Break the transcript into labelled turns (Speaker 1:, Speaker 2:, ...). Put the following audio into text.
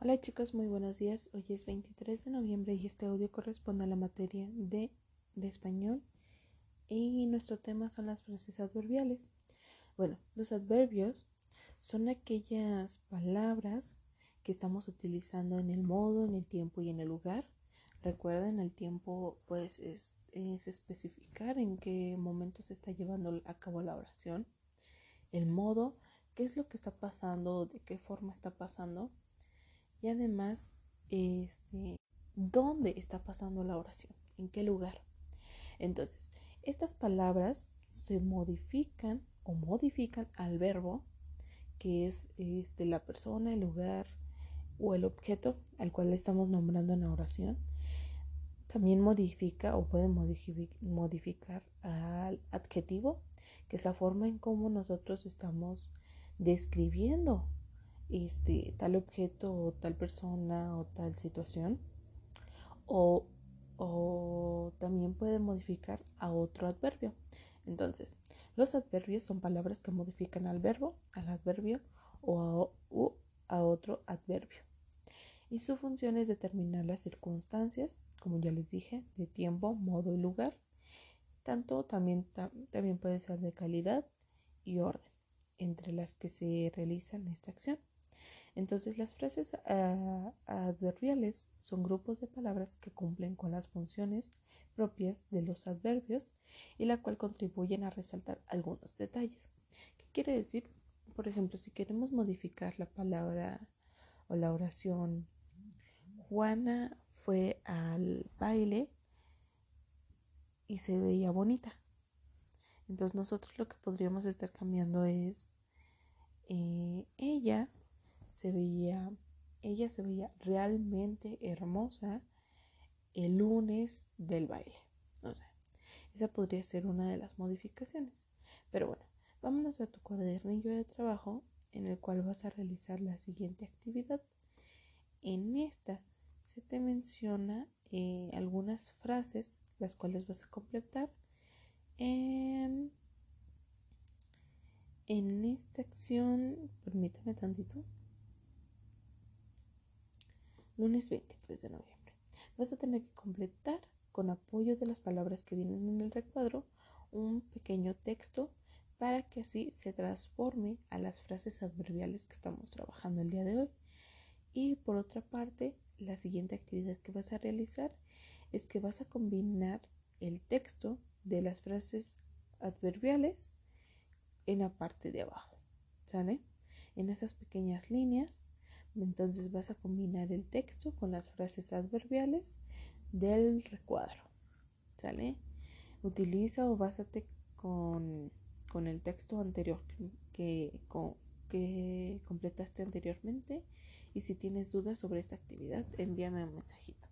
Speaker 1: Hola chicos, muy buenos días. Hoy es 23 de noviembre y este audio corresponde a la materia de, español y nuestro tema son las frases adverbiales. Bueno, los adverbios son aquellas palabras que estamos utilizando en el modo, en el tiempo y en el lugar. Recuerden, el tiempo pues es, es especificar en qué momento se está llevando a cabo la oración. El modo, qué es lo que está pasando, de qué forma está pasando y además este, dónde está pasando la oración, en qué lugar. Entonces, estas palabras se modifican o modifican al verbo que es este, la persona, el lugar o el objeto al cual le estamos nombrando en la oración. También modifica o puede modificar al adjetivo, que es la forma en cómo nosotros estamos describiendo este, tal objeto o tal persona o tal situación. O, o también puede modificar a otro adverbio. Entonces, los adverbios son palabras que modifican al verbo, al adverbio o a, a otro adverbio. Y su función es determinar las circunstancias, como ya les dije, de tiempo, modo y lugar. Tanto también, también puede ser de calidad y orden entre las que se realizan esta acción. Entonces las frases ah, adverbiales son grupos de palabras que cumplen con las funciones propias de los adverbios y la cual contribuyen a resaltar algunos detalles. ¿Qué quiere decir? Por ejemplo, si queremos modificar la palabra o la oración, Juana fue al baile y se veía bonita. Entonces nosotros lo que podríamos estar cambiando es eh, ella se veía, ella se veía realmente hermosa el lunes del baile. O sea, esa podría ser una de las modificaciones. Pero bueno, vámonos a tu cuadernillo de trabajo en el cual vas a realizar la siguiente actividad. En esta se te menciona eh, algunas frases las cuales vas a completar en, en esta acción. Permítame tantito lunes 23 de noviembre. Vas a tener que completar con apoyo de las palabras que vienen en el recuadro un pequeño texto para que así se transforme a las frases adverbiales que estamos trabajando el día de hoy. Y por otra parte, la siguiente actividad que vas a realizar es que vas a combinar el texto de las frases adverbiales en la parte de abajo. ¿Sale? En esas pequeñas líneas entonces vas a combinar el texto con las frases adverbiales del recuadro. ¿Sale? Utiliza o básate con, el texto anterior que, que completaste anteriormente. Y si tienes dudas sobre esta actividad, envíame un mensajito.